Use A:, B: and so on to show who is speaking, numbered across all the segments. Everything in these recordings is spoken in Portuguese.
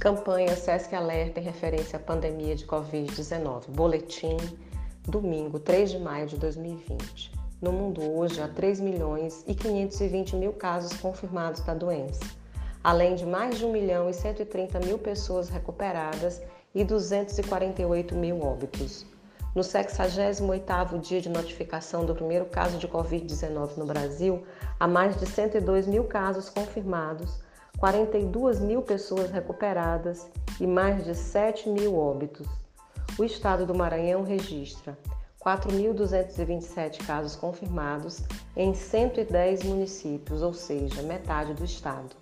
A: Campanha SESC Alerta em referência à pandemia de Covid-19. Boletim, domingo, 3 de maio de 2020. No mundo hoje há 3 milhões e 520 mil casos confirmados da doença, além de mais de 1 milhão e 130 mil pessoas recuperadas e 248 mil óbitos. No 68º dia de notificação do primeiro caso de Covid-19 no Brasil, há mais de 102 mil casos confirmados, 42 mil pessoas recuperadas e mais de 7 mil óbitos. O estado do Maranhão registra 4.227 casos confirmados em 110 municípios, ou seja, metade do estado,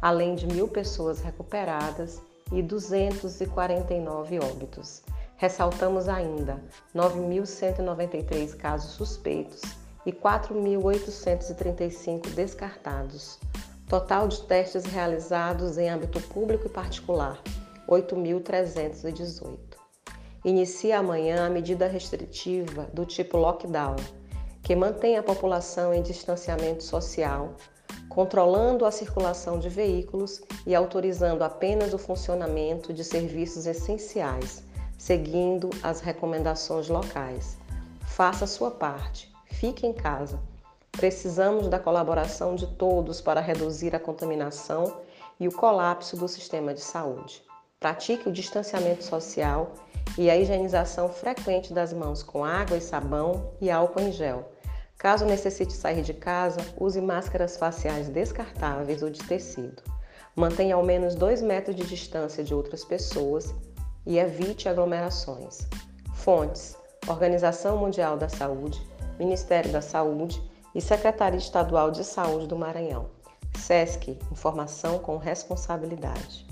A: além de mil pessoas recuperadas e 249 óbitos. Ressaltamos ainda 9.193 casos suspeitos e 4.835 descartados. Total de testes realizados em âmbito público e particular, 8.318. Inicia amanhã a medida restritiva do tipo lockdown, que mantém a população em distanciamento social, controlando a circulação de veículos e autorizando apenas o funcionamento de serviços essenciais, seguindo as recomendações locais. Faça sua parte, fique em casa Precisamos da colaboração de todos para reduzir a contaminação e o colapso do sistema de saúde. Pratique o distanciamento social e a higienização frequente das mãos com água e sabão e álcool em gel. Caso necessite sair de casa, use máscaras faciais descartáveis ou de tecido. Mantenha ao menos 2 metros de distância de outras pessoas e evite aglomerações. Fontes: Organização Mundial da Saúde, Ministério da Saúde e Secretaria Estadual de Saúde do Maranhão. SESC Informação com Responsabilidade.